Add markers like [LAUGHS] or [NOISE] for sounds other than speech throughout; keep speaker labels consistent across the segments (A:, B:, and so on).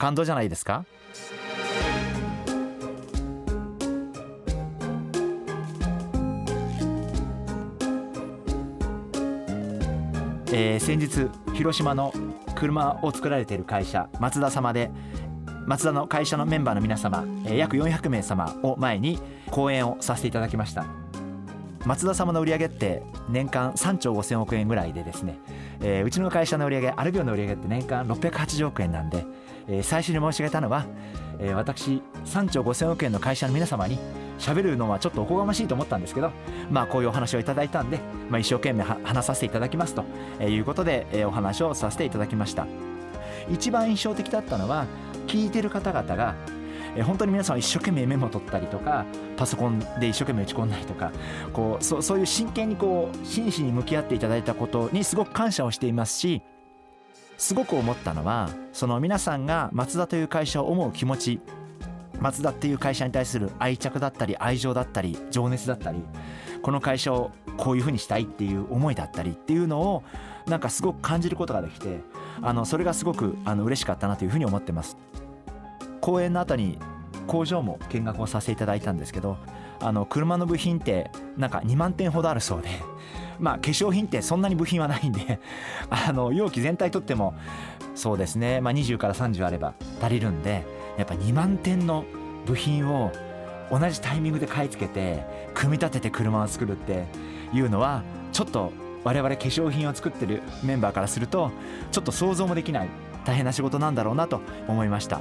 A: 感動じゃないですか？えー、先日広島の車を作られている会社松田様で松田の会社のメンバーの皆様、えー、約400名様を前に講演をさせていただきました。松田様の売り上げって年間3兆5000億円ぐらいでですね、えー、うちの会社の売り上げアルビオの売り上げって年間680億円なんで、えー、最初に申し上げたのは、えー、私3兆5000億円の会社の皆様に喋るのはちょっとおこがましいと思ったんですけどまあこういうお話をいただいたんで、まあ、一生懸命話させていただきますということで、えー、お話をさせていただきました。一番印象的だったのは聞いてる方々がえ本当に皆さん一生懸命メモ取ったりとかパソコンで一生懸命打ち込んだりとかこうそそういう真剣にこう真摯に向き合っていただいたことにすごく感謝をしていますしすごく思ったのはその皆さんが松田という会社を思う気持ち松田っていう会社に対する愛着だったり愛情だったり情熱だったりこの会社をこういうふうにしたいっていう思いだったりっていうのをなんかすごく感じることができてあのそれがすごくあの嬉しかったなというふうに思ってます。講演の後に工場も見学をさせていただいたんですけどあの車の部品ってなんか2万点ほどあるそうで [LAUGHS] まあ化粧品ってそんなに部品はないんで [LAUGHS] あの容器全体とってもそうですね、まあ、20から30あれば足りるんでやっぱ2万点の部品を同じタイミングで買い付けて組み立てて車を作るっていうのはちょっと我々化粧品を作ってるメンバーからするとちょっと想像もできない大変な仕事なんだろうなと思いました。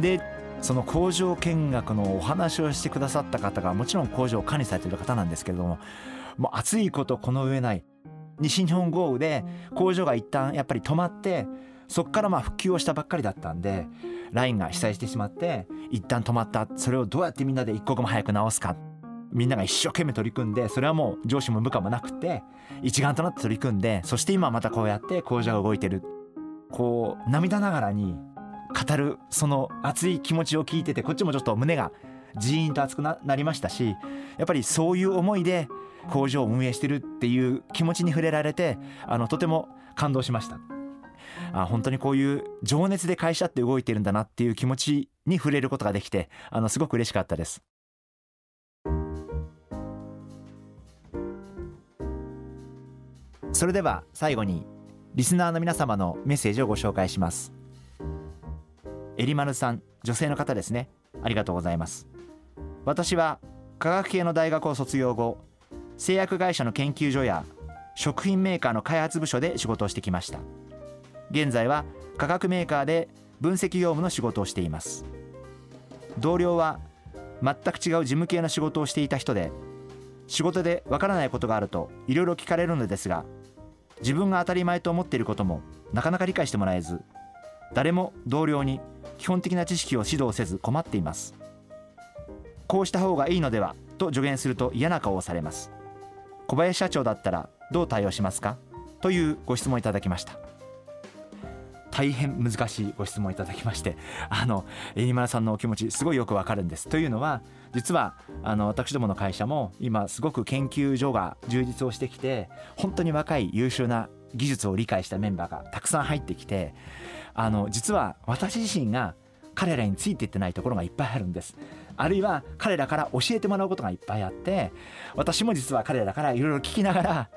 A: でその工場見学のお話をしてくださった方がもちろん工場を管理されている方なんですけれどももう暑いことこの上ない西日本豪雨で工場が一旦やっぱり止まってそこからまあ復旧をしたばっかりだったんでラインが被災してしまって一旦止まった。それをどうやってみんなで一刻も早く直すか。みんなが一生懸命取り組んでそれはもう上司も部下もなくて一丸となって取り組んでそして今またこうやって工場が動いてる。こう涙ながらに語るその熱い気持ちを聞いててこっちもちょっと胸がジーンと熱くなりましたしやっぱりそういう思いで工場を運営してるっていう気持ちに触れられてあのとても感動しました。あ本当にこういう情熱で会社って動いてるんだなっていう気持ちに触れることができてあのすごく嬉しかったです。それでは最後にリスナーの皆様のメッセージをご紹介します。えりまるさん女性の方ですね。ありがとうございます。私は科学系の大学を卒業後製薬会社の研究所や食品メーカーの開発部署で仕事をしてきました。現在は化学メーカーで分析業務の仕事をしています。同僚は全く違う事務系の仕事をしていた人で仕事でわからないことがあるといろいろ聞かれるのですが自分が当たり前と思っていることもなかなか理解してもらえず誰も同僚に基本的な知識を指導せず困っています。こうした方がいいのではと助言すると嫌な顔をされます。小林社長だったらどう対応しますか？というご質問いただきました。大変難しいご質問いただきましてあの飯村さんのお気持ちすごいよくわかるんです。というのは実はあの私どもの会社も今すごく研究所が充実をしてきて本当に若い優秀な技術を理解したメンバーがたくさん入ってきてあの実は私自身が彼らについていってないところがいっぱいあるんです。あるいは彼らから教えてもらうことがいっぱいあって私も実は彼らからいろいろ聞きながら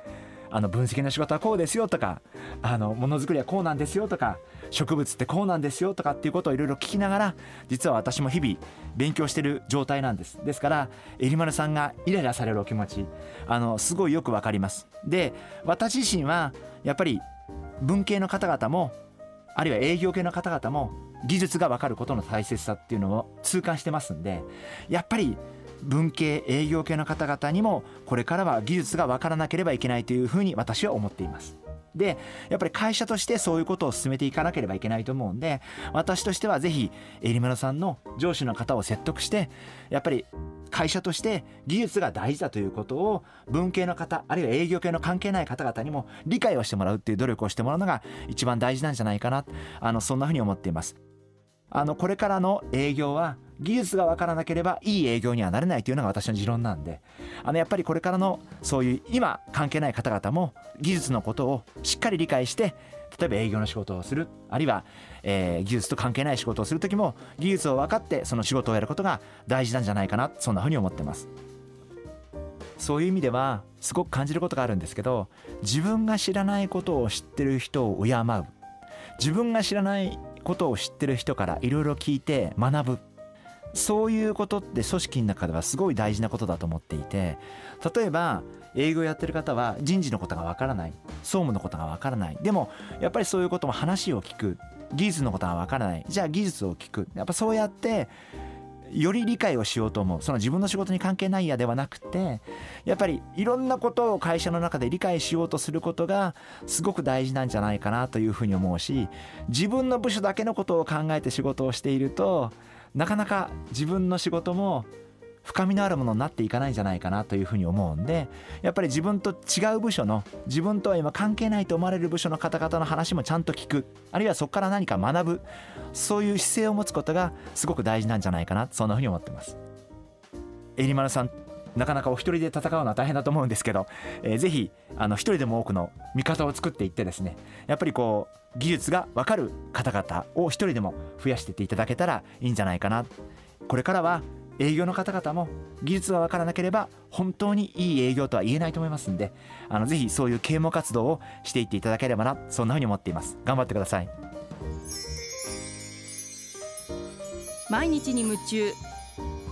A: あの分析の仕事はこうですよとかあのものづくりはこうなんですよとか植物ってこうなんですよとかっていうことをいろいろ聞きながら実は私も日々勉強してる状態なんです。ですからえりまるさんがイライラされるお気持ちあのすごいよくわかります。で私自身はやっぱり文系の方々もあるいは営業系の方々も技術が分かることの大切さっていうのを痛感してますんでやっぱり文系営業系の方々にもこれからは技術が分からなければいけないというふうに私は思っていますでやっぱり会社としてそういうことを進めていかなければいけないと思うんで私としてはぜひえりまるさんの上司の方を説得してやっぱり会社として技術が大事だということを文系の方あるいは営業系の関係ない方々にも理解をしてもらうっていう努力をしてもらうのが一番大事なんじゃないかなあのそんなふうに思っています。あのこれからの営業は技術が分からなければいい営業にはなれないというのが私の持論なんであのやっぱりこれからのそういう今関係ない方々も技術のことをしっかり理解して例えば営業の仕事をするあるいは、えー、技術と関係ない仕事をする時も技術を分かってその仕事をやることが大事なんじゃないかなそんなふうに思ってます。そういう意味ではすごく感じることがあるんですけど自分が知らないことを知ってる人を敬う。自分が知らないことを知ってる人からいろいろ聞いて学ぶ。そういうことって組織の中ではすごい大事なことだと思っていて例えば営業やってる方は人事のことがわからない。総務のことがわからない。でもやっぱりそういうことも話を聞く。技術のことがわからない。じゃあ技術を聞く。やっぱそうやってより理解をしようと思う。その自分の仕事に関係ないやではなくてやっぱりいろんなことを会社の中で理解しようとすることがすごく大事なんじゃないかなというふうに思うし自分の部署だけのことを考えて仕事をしているとなかなか自分の仕事も深みのあるものになっていかないんじゃないかなというふうに思うんでやっぱり自分と違う部署の自分とは今関係ないと思われる部署の方々の話もちゃんと聞く。あるいはそこから何か学ぶ。そういう姿勢を持つことがすごく大事なんじゃないかな。そんなふうに思ってます。えりまるさん。なかなかお一人で戦うのは大変だと思うんですけど、えー、ぜひあの一人でも多くの味方を作っていってですねやっぱりこう技術が分かる方々を一人でも増やしていっていただけたらいいんじゃないかな。これからは営業の方々も技術が分からなければ本当にいい営業とは言えないと思いますんであのぜひそういう啓蒙活動をしていっていただければなそんなふうに思っています。頑張ってください。
B: 毎日に夢中。